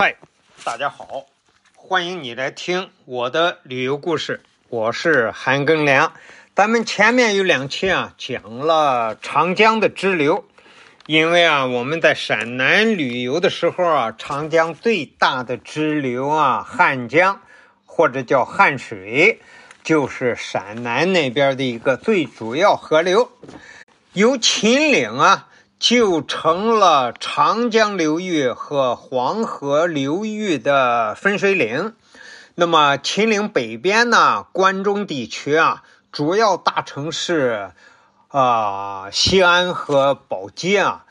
嗨，大家好，欢迎你来听我的旅游故事。我是韩庚良。咱们前面有两期啊，讲了长江的支流。因为啊，我们在陕南旅游的时候啊，长江最大的支流啊，汉江或者叫汉水，就是陕南那边的一个最主要河流。由秦岭啊。就成了长江流域和黄河流域的分水岭。那么，秦岭北边呢，关中地区啊，主要大城市啊，西安和宝鸡啊，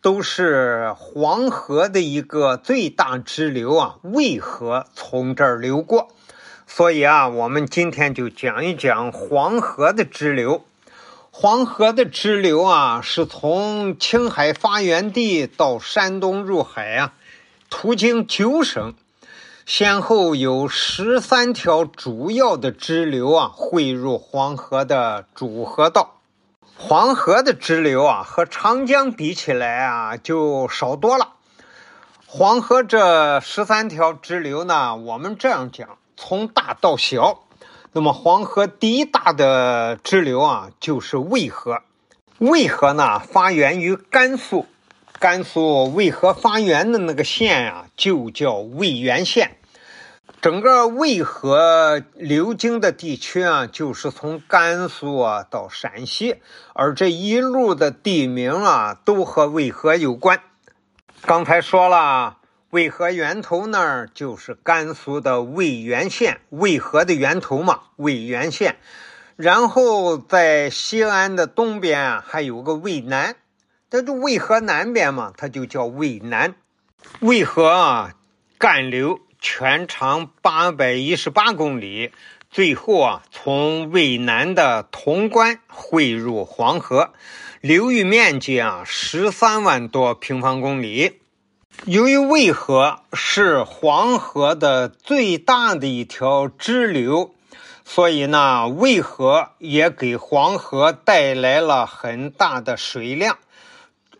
都是黄河的一个最大支流啊，渭河从这儿流过。所以啊，我们今天就讲一讲黄河的支流。黄河的支流啊，是从青海发源地到山东入海啊，途经九省，先后有十三条主要的支流啊汇入黄河的主河道。黄河的支流啊，和长江比起来啊，就少多了。黄河这十三条支流呢，我们这样讲，从大到小。那么黄河第一大的支流啊，就是渭河。渭河呢，发源于甘肃，甘肃渭河发源的那个县啊，就叫渭源县。整个渭河流经的地区啊，就是从甘肃啊到陕西，而这一路的地名啊，都和渭河有关。刚才说了。渭河源头那儿就是甘肃的渭源县，渭河的源头嘛，渭源县。然后在西安的东边还有个渭南，这就渭河南边嘛，它就叫渭南。渭河啊，干流全长八百一十八公里，最后啊，从渭南的潼关汇入黄河，流域面积啊十三万多平方公里。由于渭河是黄河的最大的一条支流，所以呢，渭河也给黄河带来了很大的水量。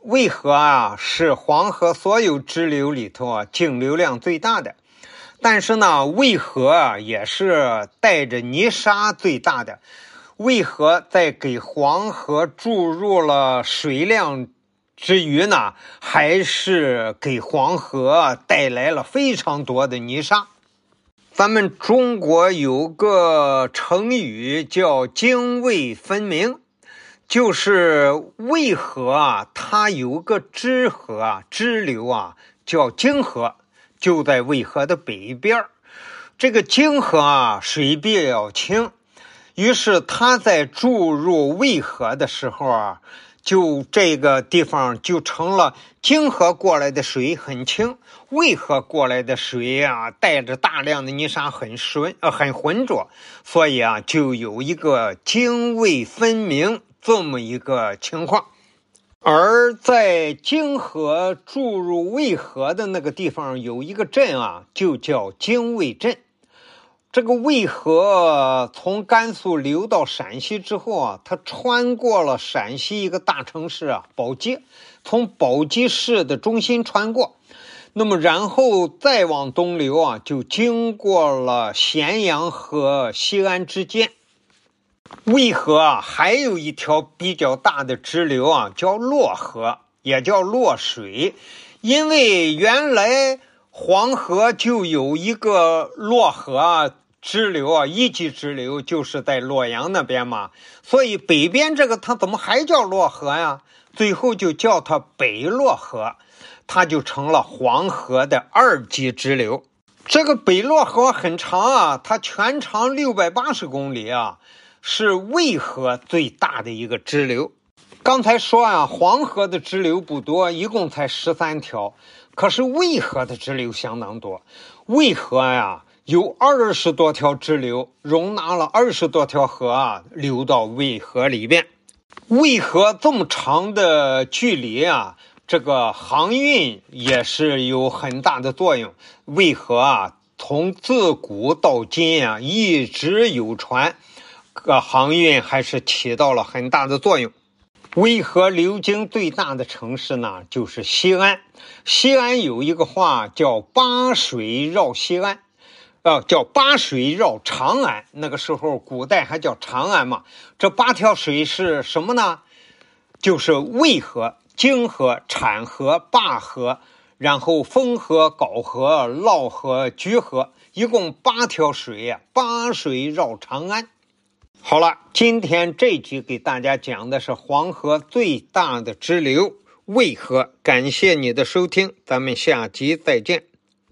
渭河啊，是黄河所有支流里头啊径流量最大的，但是呢，渭河啊也是带着泥沙最大的。渭河在给黄河注入了水量。之余呢，还是给黄河带来了非常多的泥沙。咱们中国有个成语叫“泾渭分明”，就是渭河啊，它有个支河啊，支流啊，叫泾河，就在渭河的北边这个泾河啊，水比较清，于是它在注入渭河的时候啊。就这个地方就成了泾河过来的水很清，渭河过来的水啊带着大量的泥沙很浑呃很浑浊，所以啊就有一个泾渭分明这么一个情况。而在泾河注入渭河的那个地方有一个镇啊，就叫泾渭镇。这个渭河从甘肃流到陕西之后啊，它穿过了陕西一个大城市啊，宝鸡，从宝鸡市的中心穿过，那么然后再往东流啊，就经过了咸阳和西安之间。渭河啊，还有一条比较大的支流啊，叫洛河，也叫洛水，因为原来黄河就有一个洛河啊。支流啊，一级支流就是在洛阳那边嘛，所以北边这个它怎么还叫洛河呀？最后就叫它北洛河，它就成了黄河的二级支流。这个北洛河很长啊，它全长六百八十公里啊，是渭河最大的一个支流。刚才说啊，黄河的支流不多，一共才十三条，可是渭河的支流相当多。渭河呀。有二十多条支流，容纳了二十多条河啊，流到渭河里边。渭河这么长的距离啊，这个航运也是有很大的作用。渭河啊，从自古到今啊，一直有船，个航运还是起到了很大的作用。渭河流经最大的城市呢，就是西安。西安有一个话叫“八水绕西安”，呃，叫“八水绕长安”。那个时候，古代还叫长安嘛。这八条水是什么呢？就是渭河、泾河、产河、灞河，然后沣河、皋河、涝河、沮河，一共八条水呀，八水绕长安。好了，今天这集给大家讲的是黄河最大的支流渭河。感谢你的收听，咱们下集再见。